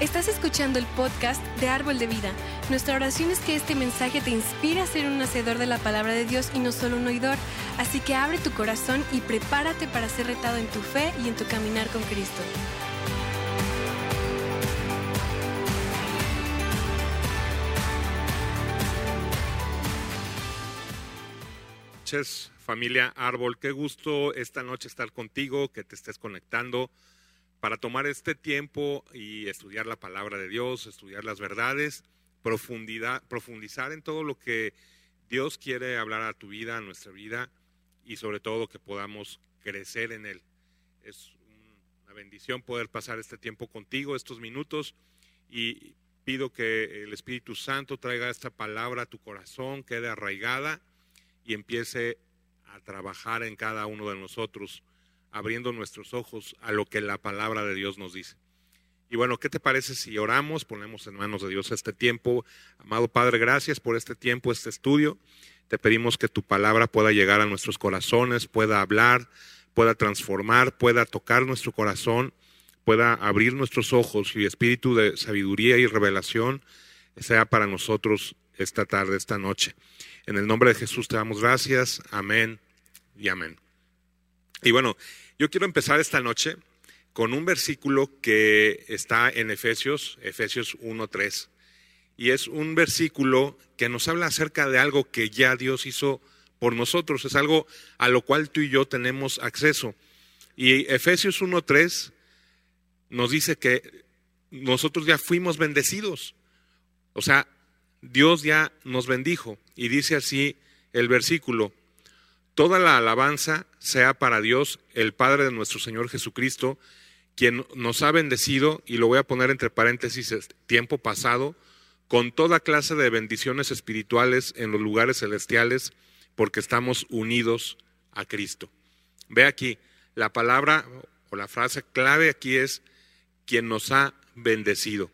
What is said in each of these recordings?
Estás escuchando el podcast de Árbol de Vida. Nuestra oración es que este mensaje te inspire a ser un hacedor de la palabra de Dios y no solo un oidor. Así que abre tu corazón y prepárate para ser retado en tu fe y en tu caminar con Cristo. noches, familia Árbol. Qué gusto esta noche estar contigo, que te estés conectando para tomar este tiempo y estudiar la palabra de Dios, estudiar las verdades, profundidad, profundizar en todo lo que Dios quiere hablar a tu vida, a nuestra vida y sobre todo que podamos crecer en Él. Es una bendición poder pasar este tiempo contigo, estos minutos y pido que el Espíritu Santo traiga esta palabra a tu corazón, quede arraigada y empiece a trabajar en cada uno de nosotros, abriendo nuestros ojos a lo que la palabra de Dios nos dice. Y bueno, ¿qué te parece si oramos, ponemos en manos de Dios este tiempo? Amado Padre, gracias por este tiempo, este estudio. Te pedimos que tu palabra pueda llegar a nuestros corazones, pueda hablar, pueda transformar, pueda tocar nuestro corazón, pueda abrir nuestros ojos y espíritu de sabiduría y revelación sea para nosotros esta tarde, esta noche. En el nombre de Jesús te damos gracias. Amén y amén. Y bueno, yo quiero empezar esta noche con un versículo que está en Efesios, Efesios 1.3. Y es un versículo que nos habla acerca de algo que ya Dios hizo por nosotros. Es algo a lo cual tú y yo tenemos acceso. Y Efesios 1.3 nos dice que nosotros ya fuimos bendecidos. O sea, Dios ya nos bendijo. Y dice así el versículo, toda la alabanza sea para Dios, el Padre de nuestro Señor Jesucristo, quien nos ha bendecido, y lo voy a poner entre paréntesis, tiempo pasado, con toda clase de bendiciones espirituales en los lugares celestiales, porque estamos unidos a Cristo. Ve aquí, la palabra o la frase clave aquí es quien nos ha bendecido.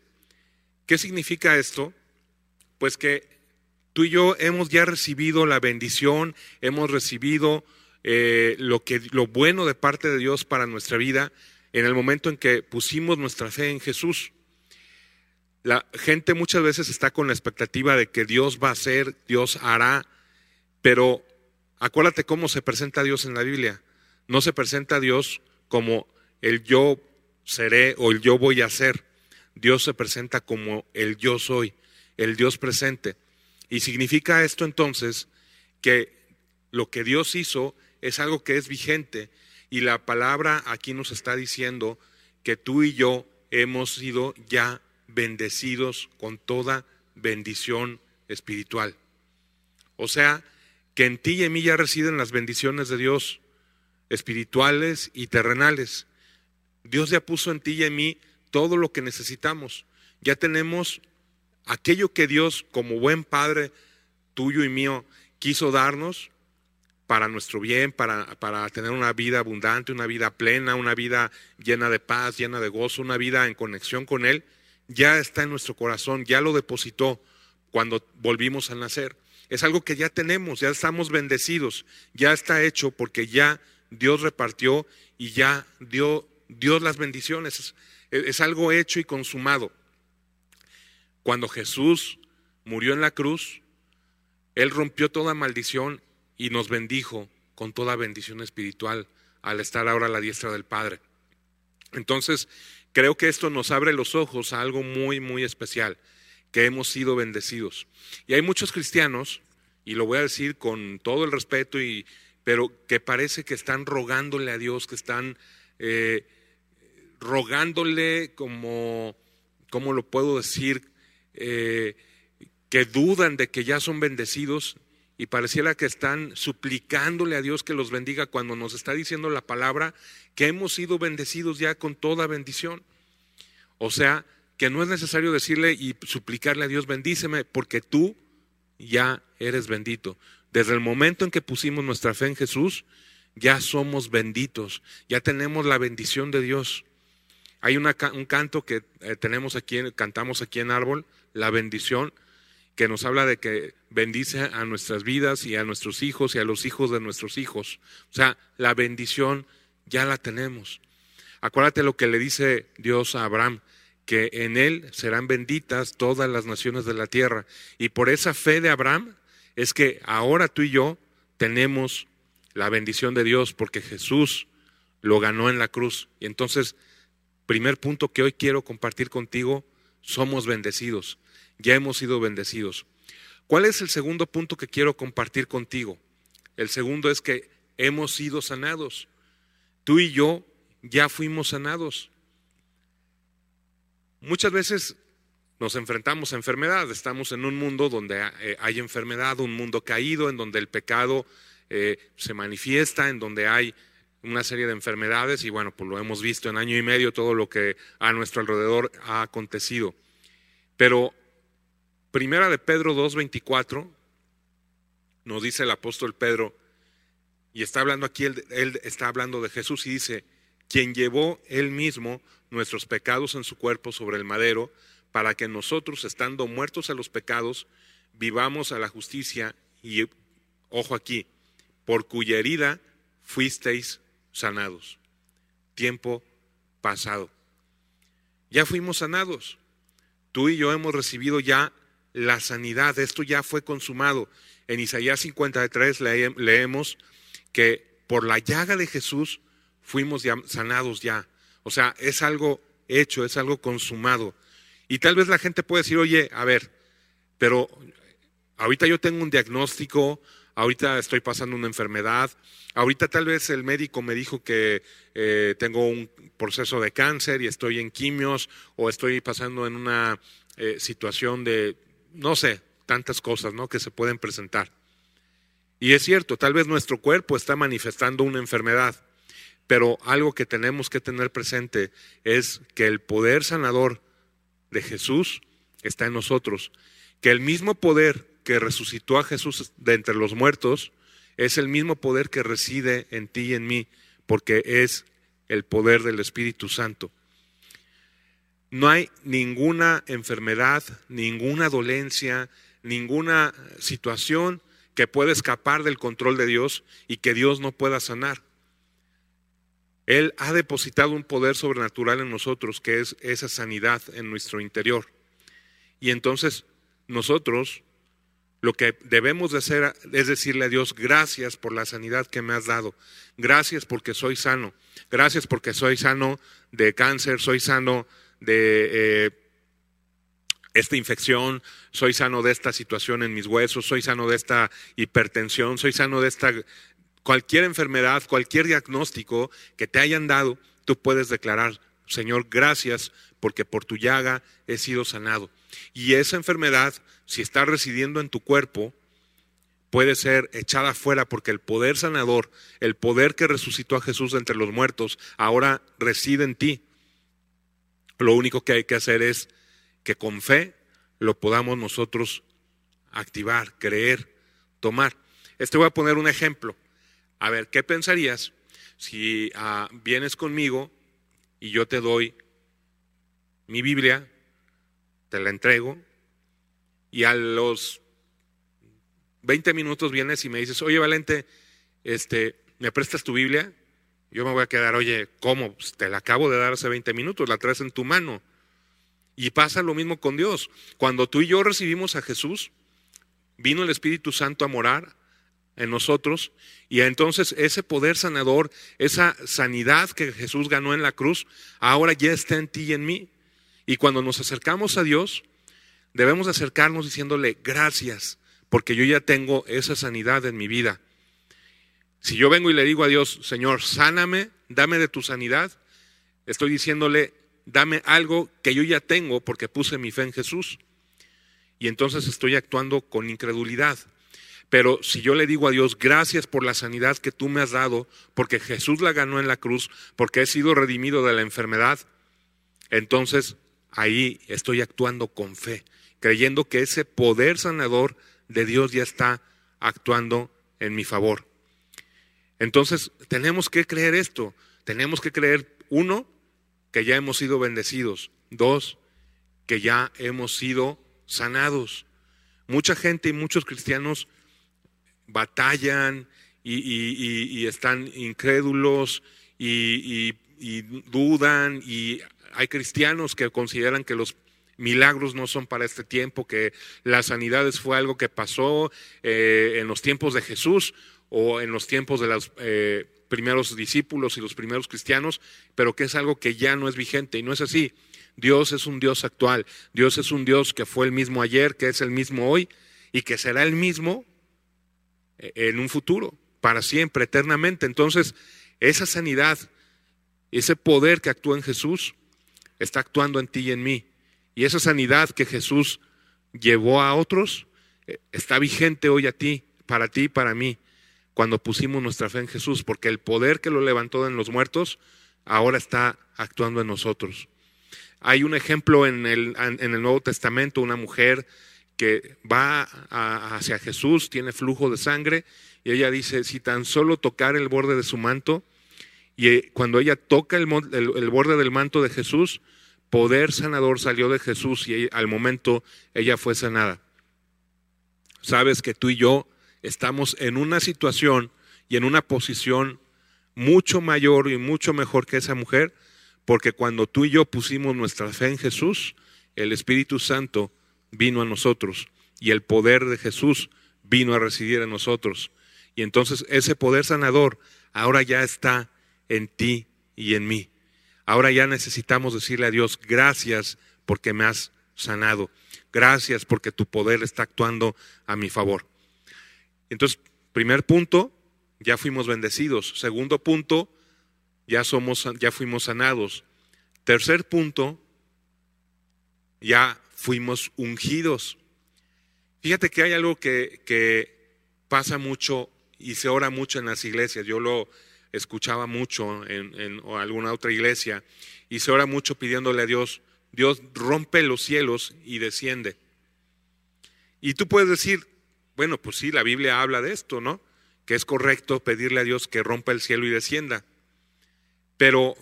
¿Qué significa esto? pues que tú y yo hemos ya recibido la bendición, hemos recibido eh, lo, que, lo bueno de parte de Dios para nuestra vida en el momento en que pusimos nuestra fe en Jesús. La gente muchas veces está con la expectativa de que Dios va a hacer, Dios hará, pero acuérdate cómo se presenta Dios en la Biblia. No se presenta Dios como el yo seré o el yo voy a ser. Dios se presenta como el yo soy el Dios presente. Y significa esto entonces que lo que Dios hizo es algo que es vigente y la palabra aquí nos está diciendo que tú y yo hemos sido ya bendecidos con toda bendición espiritual. O sea, que en ti y en mí ya residen las bendiciones de Dios, espirituales y terrenales. Dios ya puso en ti y en mí todo lo que necesitamos. Ya tenemos aquello que Dios, como buen Padre tuyo y mío, quiso darnos para nuestro bien, para, para, tener una vida abundante, una vida plena, una vida llena de paz, llena de gozo, una vida en conexión con Él, ya está en nuestro corazón, ya lo depositó cuando volvimos a nacer. Es algo que ya tenemos, ya estamos bendecidos, ya está hecho porque ya Dios repartió y ya dio Dios las bendiciones. es algo hecho y consumado. Cuando Jesús murió en la cruz, Él rompió toda maldición y nos bendijo con toda bendición espiritual al estar ahora a la diestra del Padre. Entonces, creo que esto nos abre los ojos a algo muy, muy especial, que hemos sido bendecidos. Y hay muchos cristianos, y lo voy a decir con todo el respeto, y, pero que parece que están rogándole a Dios, que están eh, rogándole como, ¿cómo lo puedo decir? Eh, que dudan de que ya son bendecidos y pareciera que están suplicándole a Dios que los bendiga cuando nos está diciendo la palabra que hemos sido bendecidos ya con toda bendición. O sea, que no es necesario decirle y suplicarle a Dios, bendíceme, porque tú ya eres bendito. Desde el momento en que pusimos nuestra fe en Jesús, ya somos benditos, ya tenemos la bendición de Dios. Hay un canto que eh, tenemos aquí, cantamos aquí en Árbol, la bendición, que nos habla de que bendice a nuestras vidas y a nuestros hijos y a los hijos de nuestros hijos. O sea, la bendición ya la tenemos. Acuérdate lo que le dice Dios a Abraham, que en él serán benditas todas las naciones de la tierra. Y por esa fe de Abraham es que ahora tú y yo tenemos la bendición de Dios porque Jesús lo ganó en la cruz. Y entonces, primer punto que hoy quiero compartir contigo, somos bendecidos. Ya hemos sido bendecidos. ¿Cuál es el segundo punto que quiero compartir contigo? El segundo es que hemos sido sanados. Tú y yo ya fuimos sanados. Muchas veces nos enfrentamos a enfermedad, estamos en un mundo donde eh, hay enfermedad, un mundo caído, en donde el pecado eh, se manifiesta, en donde hay una serie de enfermedades y bueno, pues lo hemos visto en año y medio todo lo que a nuestro alrededor ha acontecido. Pero primera de Pedro 2.24 nos dice el apóstol Pedro, y está hablando aquí, él, está hablando de Jesús y dice, quien llevó él mismo nuestros pecados en su cuerpo sobre el madero, para que nosotros, estando muertos a los pecados, vivamos a la justicia y, ojo aquí, por cuya herida fuisteis sanados. Tiempo pasado. Ya fuimos sanados. Tú y yo hemos recibido ya la sanidad. Esto ya fue consumado. En Isaías 53 leemos que por la llaga de Jesús fuimos sanados ya. O sea, es algo hecho, es algo consumado. Y tal vez la gente puede decir, oye, a ver, pero ahorita yo tengo un diagnóstico, ahorita estoy pasando una enfermedad, ahorita tal vez el médico me dijo que eh, tengo un proceso de cáncer y estoy en quimios o estoy pasando en una eh, situación de, no sé, tantas cosas ¿no? que se pueden presentar. Y es cierto, tal vez nuestro cuerpo está manifestando una enfermedad, pero algo que tenemos que tener presente es que el poder sanador de Jesús está en nosotros, que el mismo poder que resucitó a Jesús de entre los muertos es el mismo poder que reside en ti y en mí, porque es el poder del Espíritu Santo. No hay ninguna enfermedad, ninguna dolencia, ninguna situación que pueda escapar del control de Dios y que Dios no pueda sanar. Él ha depositado un poder sobrenatural en nosotros, que es esa sanidad en nuestro interior. Y entonces nosotros lo que debemos de hacer es decirle a Dios, gracias por la sanidad que me has dado, gracias porque soy sano, gracias porque soy sano de cáncer, soy sano de eh, esta infección, soy sano de esta situación en mis huesos, soy sano de esta hipertensión, soy sano de esta cualquier enfermedad, cualquier diagnóstico que te hayan dado, tú puedes declarar, Señor, gracias porque por tu llaga he sido sanado. Y esa enfermedad, si está residiendo en tu cuerpo, puede ser echada fuera porque el poder sanador, el poder que resucitó a Jesús entre los muertos, ahora reside en ti. Lo único que hay que hacer es que con fe lo podamos nosotros activar, creer, tomar. Este voy a poner un ejemplo. A ver, ¿qué pensarías si ah, vienes conmigo y yo te doy mi Biblia, te la entrego y a los 20 minutos vienes y me dices, oye Valente, este, ¿me prestas tu Biblia? Yo me voy a quedar, oye, ¿cómo? Pues, te la acabo de dar hace 20 minutos, la traes en tu mano. Y pasa lo mismo con Dios. Cuando tú y yo recibimos a Jesús, vino el Espíritu Santo a morar en nosotros y entonces ese poder sanador, esa sanidad que Jesús ganó en la cruz, ahora ya está en ti y en mí. Y cuando nos acercamos a Dios, debemos acercarnos diciéndole gracias, porque yo ya tengo esa sanidad en mi vida. Si yo vengo y le digo a Dios, Señor, sáname, dame de tu sanidad, estoy diciéndole, dame algo que yo ya tengo porque puse mi fe en Jesús. Y entonces estoy actuando con incredulidad. Pero si yo le digo a Dios, gracias por la sanidad que tú me has dado, porque Jesús la ganó en la cruz, porque he sido redimido de la enfermedad, entonces ahí estoy actuando con fe, creyendo que ese poder sanador de Dios ya está actuando en mi favor. Entonces tenemos que creer esto, tenemos que creer, uno, que ya hemos sido bendecidos, dos, que ya hemos sido sanados. Mucha gente y muchos cristianos batallan y, están incrédulos y, dudan y hay cristianos que consideran que los milagros no son para este tiempo, que las sanidades fue algo que pasó eh, en los tiempos de Jesús o en los tiempos de los eh, primeros discípulos y los primeros cristianos, pero que es algo que ya no es vigente y no es así. Dios es un Dios actual, Dios es un Dios que fue el mismo ayer, que es el mismo hoy y que será el mismo en un futuro, para siempre, eternamente. Entonces, esa sanidad, ese poder que actúa en Jesús, está actuando en ti y en mí. Y esa sanidad que Jesús llevó a otros eh, está vigente hoy a ti, para ti y para mí, cuando pusimos nuestra fe en Jesús, porque el poder que lo levantó en los muertos ahora está actuando en nosotros. Hay un ejemplo en el, en el Nuevo Testamento, una mujer que va hacia Jesús, tiene flujo de sangre, y ella dice, si tan solo tocar el borde de su manto, y eh, cuando ella toca el, borde del manto de Jesús, poder sanador salió de Jesús y al momento ella fue sanada. Sabes que tú y yo estamos en una situación y en una posición mucho mayor y mucho mejor que esa mujer, porque cuando tú y yo pusimos nuestra fe en Jesús, el Espíritu Santo vino a nosotros y el poder de Jesús vino a residir en nosotros. Y entonces ese poder sanador ahora ya está en ti y en mí. Ahora ya necesitamos decirle a Dios, gracias porque me has sanado. Gracias porque tu poder está actuando a mi favor. Entonces, primer punto, ya fuimos bendecidos. Segundo punto, ya somos ya fuimos sanados. Tercer punto, ya fuimos ungidos. Fíjate que hay algo que, que pasa mucho y se ora mucho en las iglesias. Yo lo escuchaba mucho en, alguna otra iglesia y se ora mucho pidiéndole a Dios, Dios rompe los cielos y desciende. Y tú puedes decir, bueno, pues sí, la Biblia habla de esto, ¿no? Que es correcto pedirle a Dios que rompa el cielo y descienda. Pero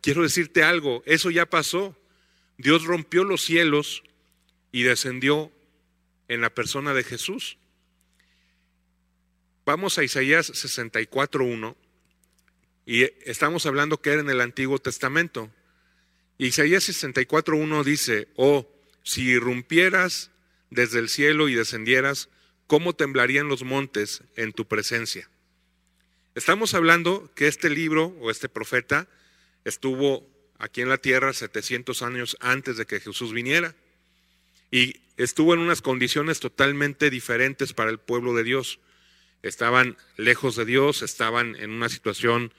quiero decirte algo, eso ya pasó. Dios rompió los cielos y descendió en la persona de Jesús. Vamos a Isaías 64.1 y estamos hablando que era en el Antiguo Testamento. Isaías 64.1 dice, oh, si irrumpieras desde el cielo y descendieras, ¿cómo temblarían los montes en tu presencia? Estamos hablando que este libro o este profeta estuvo aquí en la tierra 700 años antes de que Jesús viniera y estuvo en unas condiciones totalmente diferentes para el pueblo de Dios. Estaban lejos de Dios, estaban en una situación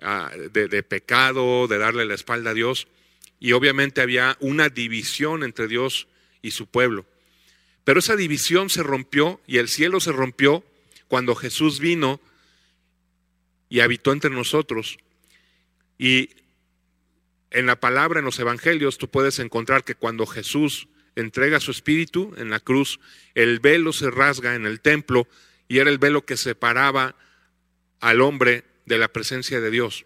Ah, de, pecado, de darle la espalda a Dios. Y obviamente había una división entre Dios y su pueblo. Pero esa división se rompió y el cielo se rompió cuando Jesús vino y habitó entre nosotros. Y en la palabra, en los evangelios, tú puedes encontrar que cuando Jesús entrega su espíritu en la cruz, el velo se rasga en el templo y era el velo que separaba al hombre de la presencia de Dios.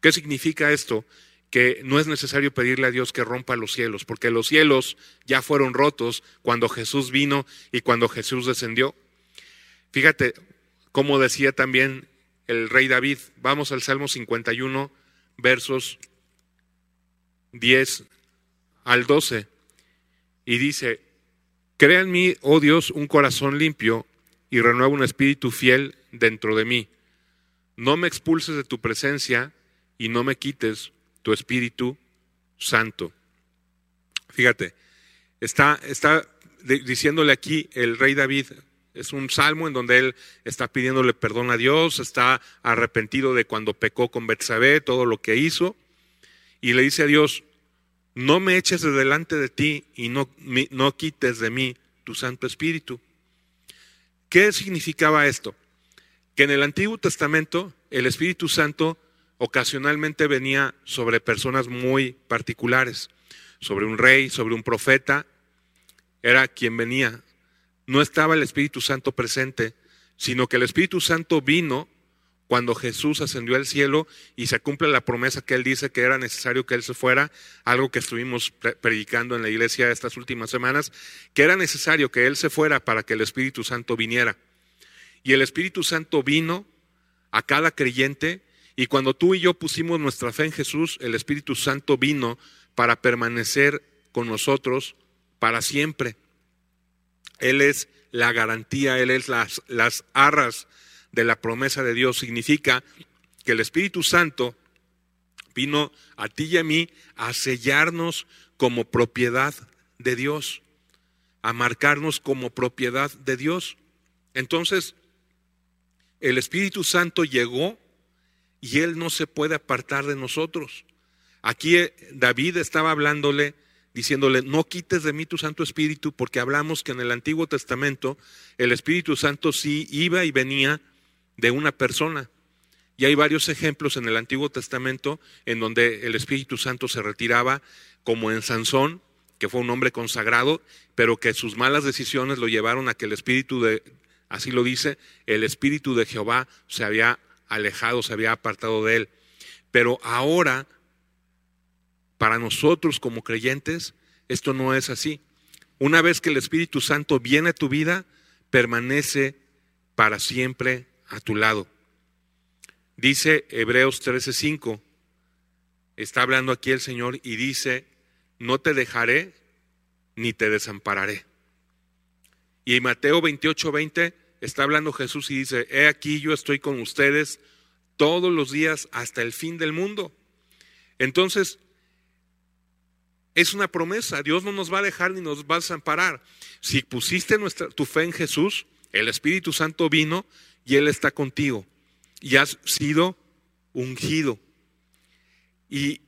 ¿Qué significa esto? Que no es necesario pedirle a Dios que rompa los cielos, porque los cielos ya fueron rotos cuando Jesús vino y cuando Jesús descendió. Fíjate cómo decía también el rey David. Vamos al Salmo 51, versos 10 al 12. Y dice, crea en mí, oh Dios, un corazón limpio y renueva un espíritu fiel dentro de mí no me expulses de tu presencia y no me quites tu Espíritu Santo. Fíjate, está, está diciéndole aquí el rey David, es un salmo en donde él está pidiéndole perdón a Dios, está arrepentido de cuando pecó con Betsabé, todo lo que hizo, y le dice a Dios, no me eches de delante de ti y no, no quites de mí tu Santo Espíritu. ¿Qué significaba esto? que en el Antiguo Testamento el Espíritu Santo ocasionalmente venía sobre personas muy particulares, sobre un rey, sobre un profeta, era quien venía. No estaba el Espíritu Santo presente, sino que el Espíritu Santo vino cuando Jesús ascendió al cielo y se cumple la promesa que él dice que era necesario que él se fuera, algo que estuvimos predicando en la iglesia estas últimas semanas, que era necesario que él se fuera para que el Espíritu Santo viniera. Y el Espíritu Santo vino a cada creyente Y cuando tú y yo pusimos nuestra fe en Jesús, el Espíritu Santo vino para permanecer con nosotros para siempre. Él es la garantía, Él es las, las arras de la promesa de Dios. Significa que el Espíritu Santo vino a ti y a mí a sellarnos como propiedad de Dios, a marcarnos como propiedad de Dios. Entonces, el Espíritu Santo llegó y Él no se puede apartar de nosotros. Aquí eh, David estaba hablándole, diciéndole, no quites de mí tu Santo Espíritu, porque hablamos que en el Antiguo Testamento el Espíritu Santo sí iba y venía de una persona. Y hay varios ejemplos en el Antiguo Testamento en donde el Espíritu Santo se retiraba, como en Sansón, que fue un hombre consagrado, pero que sus malas decisiones lo llevaron a que el Espíritu de, así lo dice, el Espíritu de Jehová se había alejado, se había apartado de él. Pero ahora, para nosotros como creyentes, esto no es así. Una vez que el Espíritu Santo viene a tu vida, permanece para siempre a tu lado. Dice Hebreos 13:5, está hablando aquí el Señor y dice, no te dejaré ni te desampararé. Y en Mateo 28:20 está hablando Jesús y dice, he aquí yo estoy con ustedes todos los días hasta el fin del mundo. Entonces, es una promesa, Dios no nos va a dejar ni nos va a desamparar. Si pusiste nuestra, tu fe en Jesús, el Espíritu Santo vino y Él está contigo y has sido ungido. Y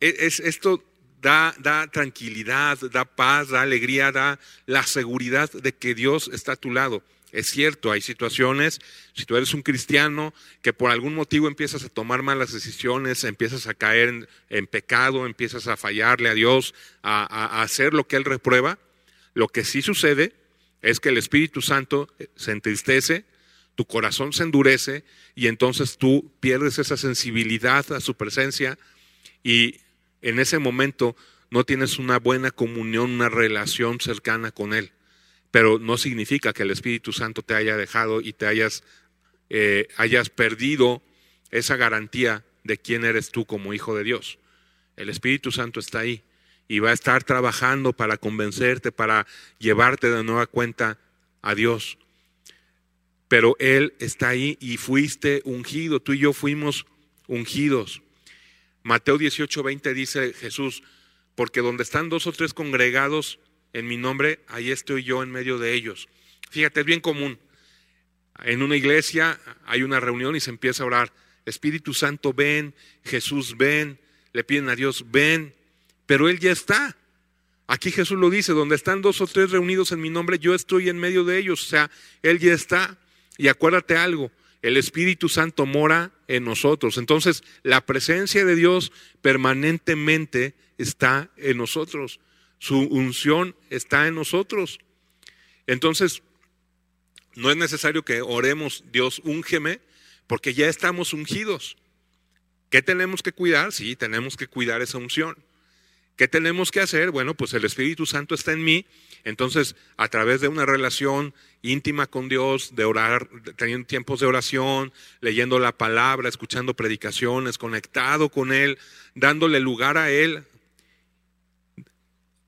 e, es, esto da, da tranquilidad, da paz, da alegría, da la seguridad de que Dios está a tu lado. Es cierto, hay situaciones, si tú eres un cristiano, que por algún motivo empiezas a tomar malas decisiones, empiezas a caer en, pecado, empiezas a fallarle a Dios, a hacer lo que Él reprueba, lo que sí sucede es que el Espíritu Santo se entristece, tu corazón se endurece y entonces tú pierdes esa sensibilidad a su presencia y en ese momento no tienes una buena comunión, una relación cercana con Él. Pero no significa que el Espíritu Santo te haya dejado y te hayas, eh, hayas perdido esa garantía de quién eres tú como hijo de Dios. El Espíritu Santo está ahí y va a estar trabajando para convencerte, para llevarte de nueva cuenta a Dios pero Él está ahí y fuiste ungido, tú y yo fuimos ungidos. Mateo 18, 20 dice Jesús, porque donde están dos o tres congregados en mi nombre, ahí estoy yo en medio de ellos. Fíjate, es bien común. En una iglesia hay una reunión y se empieza a orar. Espíritu Santo, ven, Jesús, ven, le piden a Dios, ven, pero Él ya está. Aquí Jesús lo dice, donde están dos o tres reunidos en mi nombre, yo estoy en medio de ellos. O sea, Él ya está. Y acuérdate algo, el Espíritu Santo mora en nosotros. Entonces, la presencia de Dios permanentemente está en nosotros. Su unción está en nosotros. Entonces, no es necesario que oremos, Dios, úngeme, porque ya estamos ungidos. ¿Qué tenemos que cuidar? Sí, tenemos que cuidar esa unción. ¿Qué tenemos que hacer? Bueno, pues el Espíritu Santo está en mí, entonces a través de una relación íntima con Dios, de orar, teniendo tiempos de oración, leyendo la palabra, escuchando predicaciones, conectado con Él, dándole lugar a Él,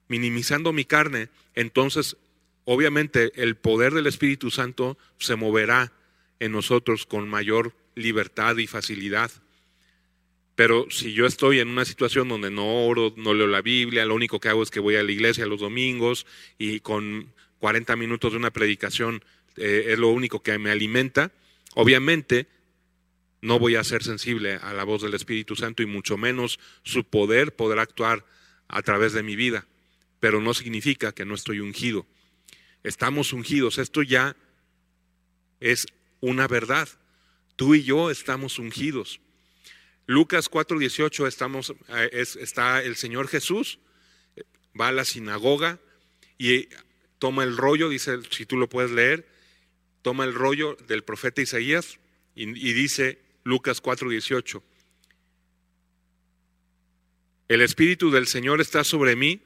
minimizando mi carne, entonces obviamente el poder del Espíritu Santo se moverá en nosotros con mayor libertad y facilidad. Pero si yo estoy en una situación donde no oro, no leo la Biblia, lo único que hago es que voy a la iglesia los domingos y con 40 minutos de una predicación eh, es lo único que me alimenta, obviamente no voy a ser sensible a la voz del Espíritu Santo y mucho menos su poder podrá actuar a través de mi vida. Pero no significa que no estoy ungido. Estamos ungidos. Esto ya es una verdad. Tú y yo estamos ungidos. Lucas 4:18 estamos, eh, está el Señor Jesús, va a la sinagoga y toma el rollo, dice, si tú lo puedes leer, toma el rollo del profeta Isaías y, y dice Lucas 4:18, el Espíritu del Señor está sobre mí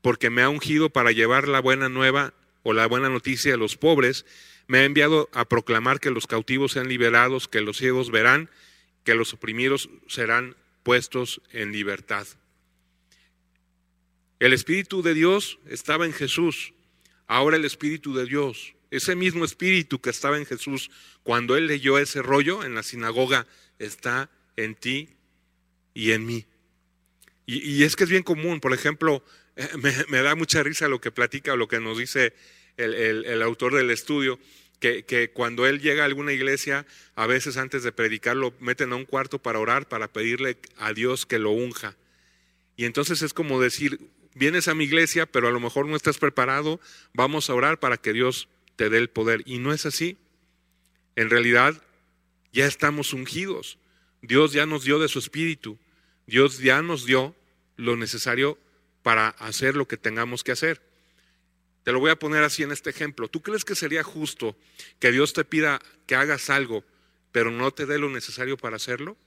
porque me ha ungido para llevar la buena nueva o la buena noticia a los pobres, me ha enviado a proclamar que los cautivos sean liberados, que los ciegos verán que los oprimidos serán puestos en libertad. El Espíritu de Dios estaba en Jesús, ahora el Espíritu de Dios, ese mismo Espíritu que estaba en Jesús cuando él leyó ese rollo en la sinagoga, está en ti y en mí. Y, es que es bien común, por ejemplo, me, da mucha risa lo que platica o lo que nos dice el autor del estudio, que, cuando él llega a alguna iglesia, a veces antes de predicar lo meten a un cuarto para orar, para pedirle a Dios que lo unja. Y entonces es como decir, vienes a mi iglesia, pero a lo mejor no estás preparado, vamos a orar para que Dios te dé el poder. Y no es así. En realidad, ya estamos ungidos. Dios ya nos dio de su espíritu. Dios ya nos dio lo necesario para hacer lo que tengamos que hacer. Te lo voy a poner así en este ejemplo. ¿Tú crees que sería justo que Dios te pida que hagas algo, pero no te dé lo necesario para hacerlo?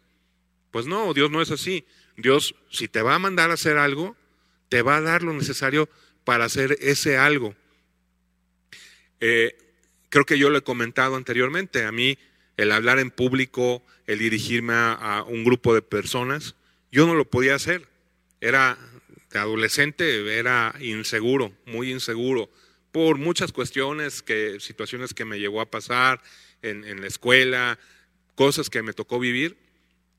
Pues no, Dios no es así. Dios, si te va a mandar a hacer algo, te va a dar lo necesario para hacer ese algo. Eh, creo que yo lo he comentado anteriormente. A mí, el hablar en público, el dirigirme a un grupo de personas, yo no lo podía hacer. Era de adolescente era inseguro, muy inseguro, por muchas cuestiones, que, situaciones que me llegó a pasar en, la escuela, cosas que me tocó vivir,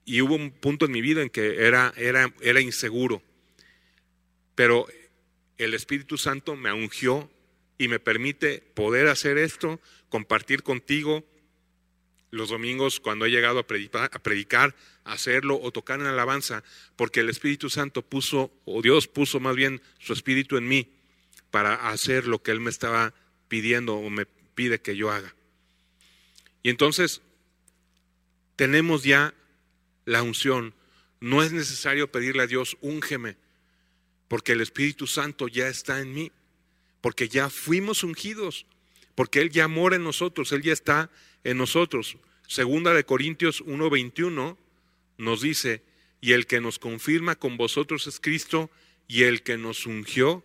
y hubo un punto en mi vida en que era, era, era inseguro. Pero el Espíritu Santo me ungió y me permite poder hacer esto, compartir contigo los domingos cuando he llegado a predicar, a hacerlo o tocar en alabanza, porque el Espíritu Santo puso, o Dios puso más bien su Espíritu en mí para hacer lo que Él me estaba pidiendo o me pide que yo haga. Y entonces tenemos ya la unción. No es necesario pedirle a Dios, úngeme, porque el Espíritu Santo ya está en mí, porque ya fuimos ungidos, porque Él ya mora en nosotros, Él ya está en nosotros. Segunda de Corintios 1:21 nos dice, y el que nos confirma con vosotros es Cristo, y el que nos ungió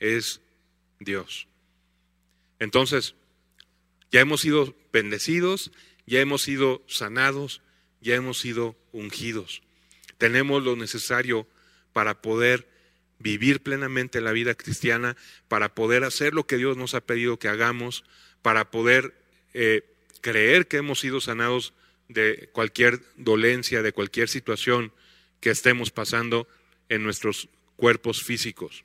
es Dios. Entonces, ya hemos sido bendecidos, ya hemos sido sanados, ya hemos sido ungidos. Tenemos lo necesario para poder vivir plenamente la vida cristiana, para poder hacer lo que Dios nos ha pedido que hagamos, para poder eh, creer que hemos sido sanados de cualquier dolencia, de cualquier situación que estemos pasando en nuestros cuerpos físicos.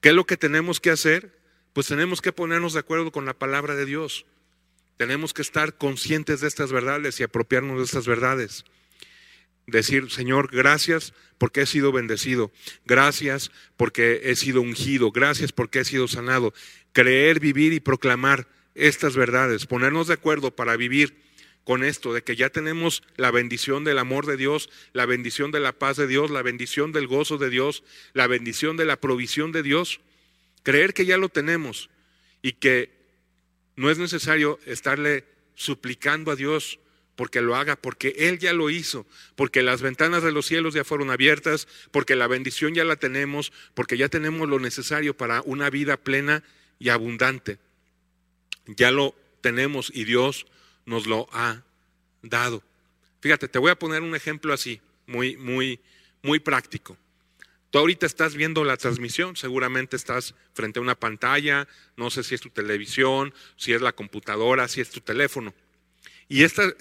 ¿Qué es lo que tenemos que hacer? Pues tenemos que ponernos de acuerdo con la palabra de Dios. Tenemos que estar conscientes de estas verdades y apropiarnos de estas verdades. Decir, Señor, gracias porque he sido bendecido. Gracias porque he sido ungido. Gracias porque he sido sanado. Creer, vivir y proclamar estas verdades, ponernos de acuerdo para vivir con esto, de que ya tenemos la bendición del amor de Dios, la bendición de la paz de Dios, la bendición del gozo de Dios, la bendición de la provisión de Dios, creer que ya lo tenemos y que no es necesario estarle suplicando a Dios porque lo haga, porque Él ya lo hizo, porque las ventanas de los cielos ya fueron abiertas, porque la bendición ya la tenemos, porque ya tenemos lo necesario para una vida plena y abundante ya lo tenemos y Dios nos lo ha dado. Fíjate, te voy a poner un ejemplo así, muy, muy, muy práctico. Tú ahorita estás viendo la transmisión, seguramente estás frente a una pantalla, no sé si es tu televisión, si es la computadora, si es tu teléfono. Y este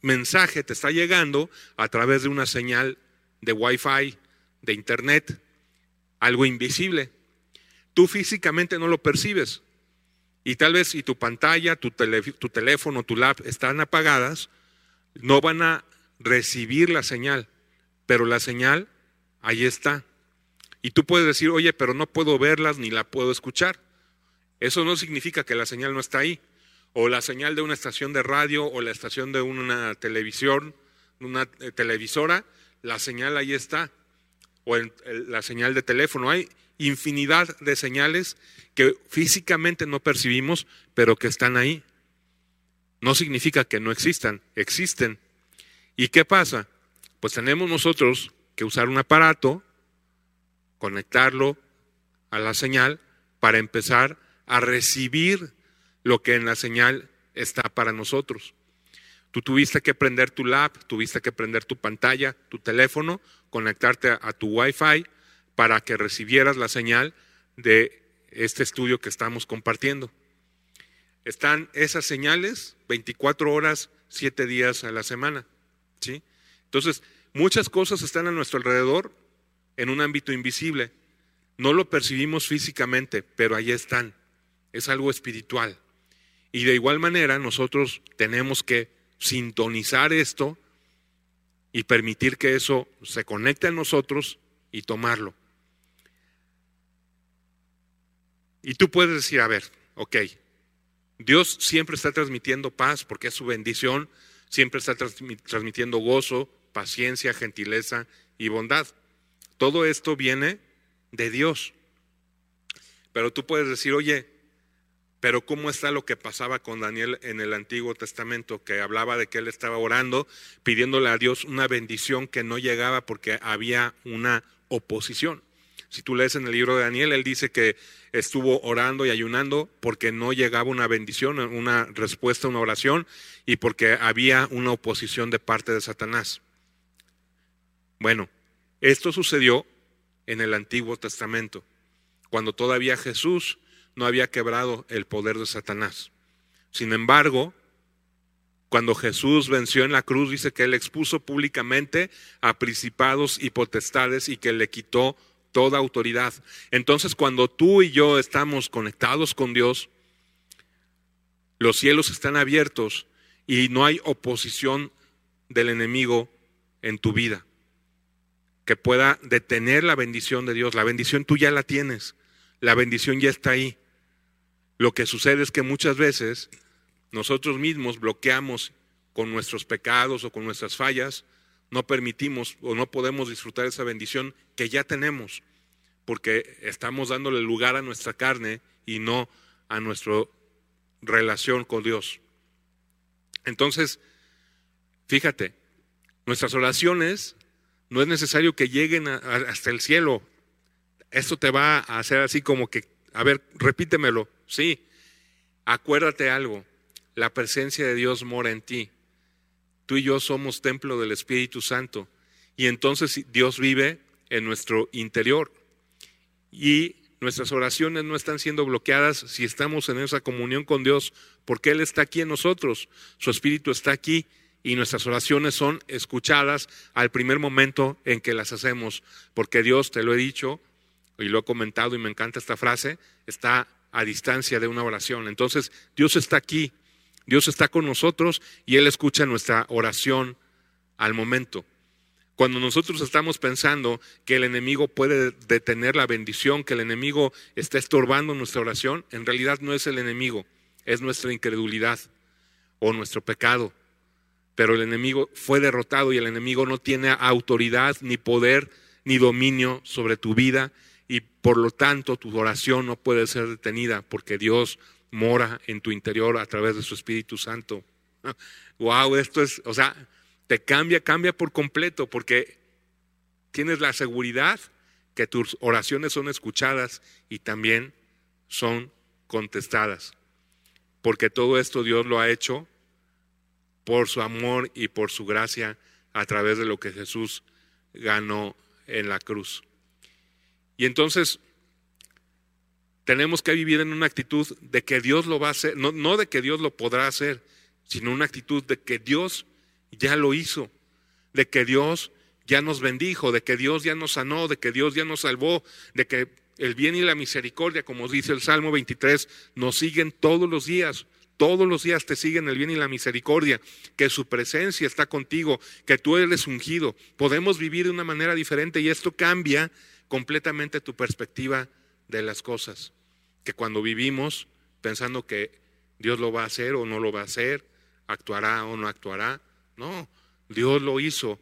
mensaje te está llegando a través de una señal de Wi-Fi, de Internet, algo invisible. Tú físicamente no lo percibes, y tal vez si tu pantalla, tu, tu teléfono, tu lap están apagadas, no van a recibir la señal, pero la señal ahí está. Y tú puedes decir, oye, pero no puedo verlas ni la puedo escuchar. Eso no significa que la señal no está ahí. O la señal de una estación de radio o la estación de una televisión, una eh, televisora, la señal ahí está. O la señal de teléfono. Hay infinidad de señales que físicamente no percibimos, pero que están ahí. No significa que no existan, existen. ¿Y qué pasa? Pues tenemos nosotros que usar un aparato, conectarlo a la señal para empezar a recibir lo que en la señal está para nosotros. Tú tuviste que prender tu lap, tuviste que prender tu pantalla, tu teléfono, conectarte a, tu Wi-Fi para que recibieras la señal de este estudio que estamos compartiendo. Están esas señales 24 horas, 7 días a la semana. ¿sí? Entonces, muchas cosas están a nuestro alrededor en un ámbito invisible. No lo percibimos físicamente, pero ahí están. Es algo espiritual. Y de igual manera nosotros tenemos que sintonizar esto y permitir que eso se conecte a nosotros y tomarlo. Y tú puedes decir, a ver, ok, Dios siempre está transmitiendo paz porque es su bendición, siempre está transmitiendo gozo, paciencia, gentileza y bondad. Todo esto viene de Dios. Pero tú puedes decir, oye, pero ¿cómo está lo que pasaba con Daniel en el Antiguo Testamento? Que hablaba de que él estaba orando, pidiéndole a Dios una bendición que no llegaba porque había una oposición. Si tú lees en el libro de Daniel, él dice que estuvo orando y ayunando porque no llegaba una bendición, una respuesta, una oración, y porque había una oposición de parte de Satanás. Bueno, esto sucedió en el Antiguo Testamento, cuando todavía Jesús no había quebrado el poder de Satanás. Sin embargo, cuando Jesús venció en la cruz, dice que él expuso públicamente a principados y potestades y que le quitó toda autoridad. Entonces, cuando tú y yo estamos conectados con Dios, los cielos están abiertos y no hay oposición del enemigo en tu vida que pueda detener la bendición de Dios. La bendición tú ya la tienes, la bendición ya está ahí. Lo que sucede es que muchas veces nosotros mismos bloqueamos con nuestros pecados o con nuestras fallas, no permitimos o no podemos disfrutar esa bendición que ya tenemos, porque estamos dándole lugar a nuestra carne y no a nuestra relación con Dios. Entonces, fíjate, nuestras oraciones no es necesario que lleguen hasta el cielo. Esto te va a hacer así como que, a ver, repítemelo. Sí, acuérdate algo, la presencia de Dios mora en ti. Tú y yo somos templo del Espíritu Santo y entonces Dios vive en nuestro interior. Y nuestras oraciones no están siendo bloqueadas si estamos en esa comunión con Dios, porque Él está aquí en nosotros, su Espíritu está aquí y nuestras oraciones son escuchadas al primer momento en que las hacemos, porque Dios, te lo he dicho y lo he comentado y me encanta esta frase, está a distancia de una oración. Entonces, Dios está aquí, Dios está con nosotros y Él escucha nuestra oración al momento. Cuando nosotros estamos pensando que el enemigo puede detener la bendición, que el enemigo está estorbando nuestra oración, en realidad no es el enemigo, es nuestra incredulidad o nuestro pecado. Pero el enemigo fue derrotado y el enemigo no tiene autoridad, ni poder, ni dominio sobre tu vida y por lo tanto tu oración no puede ser detenida porque Dios mora en tu interior a través de su Espíritu Santo. Wow, esto es, o sea, te cambia, cambia por completo porque tienes la seguridad que tus oraciones son escuchadas y también son contestadas. Porque todo esto Dios lo ha hecho por su amor y por su gracia a través de lo que Jesús ganó en la cruz. Y entonces tenemos que vivir en una actitud de que Dios lo va a hacer, no, de que Dios lo podrá hacer, sino una actitud de que Dios ya lo hizo, de que Dios ya nos bendijo, de que Dios ya nos sanó, de que Dios ya nos salvó, de que el bien y la misericordia, como dice el Salmo 23, nos siguen todos los días. Todos los días te siguen el bien y la misericordia, que su presencia está contigo, que tú eres ungido. Podemos vivir de una manera diferente y esto cambia completamente tu perspectiva de las cosas. Que cuando vivimos pensando que Dios lo va a hacer o no lo va a hacer, actuará o no actuará, no, Dios lo hizo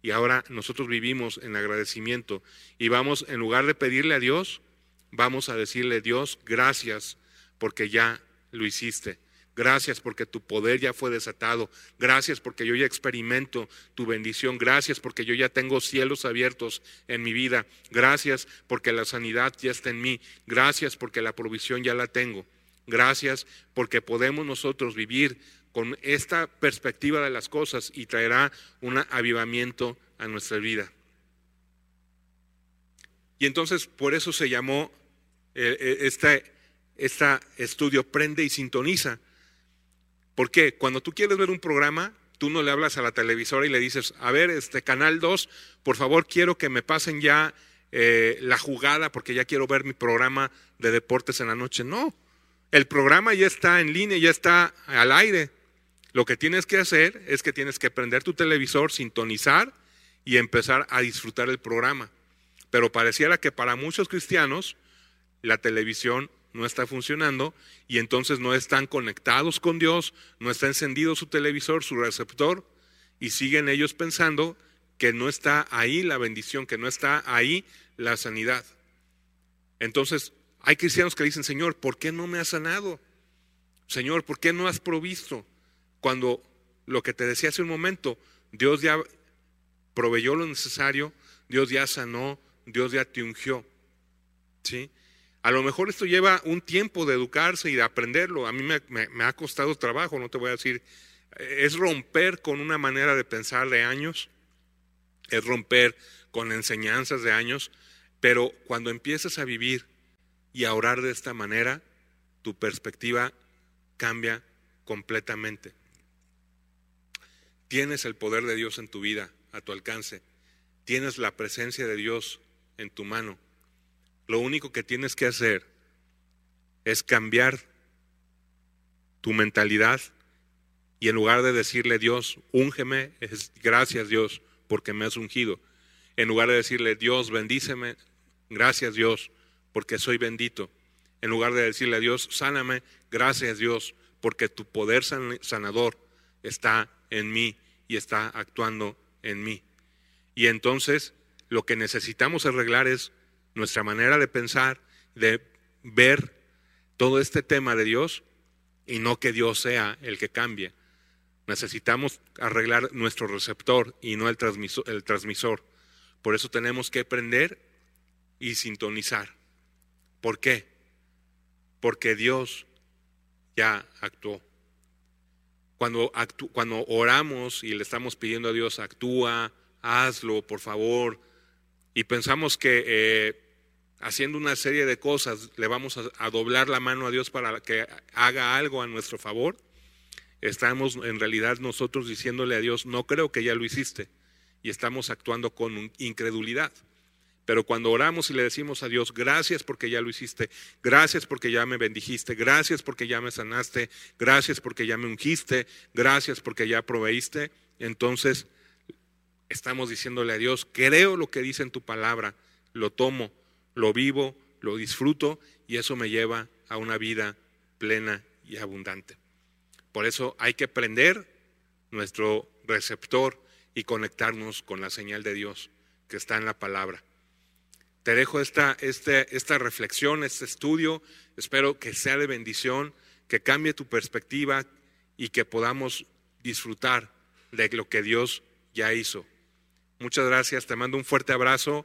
y ahora nosotros vivimos en agradecimiento y vamos, en lugar de pedirle a Dios, vamos a decirle, Dios, gracias porque ya lo hiciste. Gracias porque tu poder ya fue desatado. Gracias porque yo ya experimento tu bendición. Gracias porque yo ya tengo cielos abiertos en mi vida. Gracias porque la sanidad ya está en mí. Gracias porque la provisión ya la tengo. Gracias porque podemos nosotros vivir con esta perspectiva de las cosas y traerá un avivamiento a nuestra vida. Y entonces por eso se llamó eh, eh, este, este estudio Prende y Sintoniza. ¿Por qué? Cuando tú quieres ver un programa, tú no le hablas a la televisora y le dices, a ver, este canal 2, por favor quiero que me pasen ya eh, la jugada porque ya quiero ver mi programa de deportes en la noche. No, el programa ya está en línea, ya está al aire. Lo que tienes que hacer es que tienes que prender tu televisor, sintonizar y empezar a disfrutar el programa. Pero pareciera que para muchos cristianos la televisión no está funcionando y entonces no están conectados con Dios, no está encendido su televisor, su receptor, y siguen ellos pensando que no está ahí la bendición, que no está ahí la sanidad. Entonces, hay cristianos que dicen, Señor, ¿por qué no me has sanado? Señor, ¿por qué no has provisto? Cuando lo que te decía hace un momento, Dios ya proveyó lo necesario, Dios ya sanó, Dios ya te ungió. ¿Sí? A lo mejor esto lleva un tiempo de educarse y de aprenderlo. A mí me, ha costado trabajo, no te voy a decir. Es romper con una manera de pensar de años, es romper con enseñanzas de años, pero cuando empiezas a vivir y a orar de esta manera, tu perspectiva cambia completamente. Tienes el poder de Dios en tu vida, a tu alcance. Tienes la presencia de Dios en tu mano. Lo único que tienes que hacer es cambiar tu mentalidad y en lugar de decirle Dios, úngeme, es gracias Dios porque me has ungido. En lugar de decirle Dios, bendíceme, gracias Dios porque soy bendito. En lugar de decirle a Dios, sáname, gracias Dios porque tu poder sanador está en mí y está actuando en mí. Y entonces lo que necesitamos arreglar es nuestra manera de pensar, de ver todo este tema de Dios y no que Dios sea el que cambie. Necesitamos arreglar nuestro receptor y no el transmisor. El transmisor. Por eso tenemos que aprender y sintonizar. ¿Por qué? Porque Dios ya actuó. Cuando, cuando oramos y le estamos pidiendo a Dios, actúa, hazlo, por favor, y pensamos que eh, haciendo una serie de cosas, le vamos a, doblar la mano a Dios para que haga algo a nuestro favor, estamos en realidad nosotros diciéndole a Dios, no creo que ya lo hiciste, y estamos actuando con incredulidad. Pero cuando oramos y le decimos a Dios, gracias porque ya lo hiciste, gracias porque ya me bendijiste, gracias porque ya me sanaste, gracias porque ya me ungiste, gracias porque ya proveíste, entonces estamos diciéndole a Dios, creo lo que dice en tu palabra, lo tomo, lo vivo, lo disfruto y eso me lleva a una vida plena y abundante. Por eso hay que prender nuestro receptor y conectarnos con la señal de Dios que está en la palabra. Te dejo esta, este, esta reflexión, este estudio. Espero que sea de bendición, que cambie tu perspectiva y que podamos disfrutar de lo que Dios ya hizo. Muchas gracias, te mando un fuerte abrazo.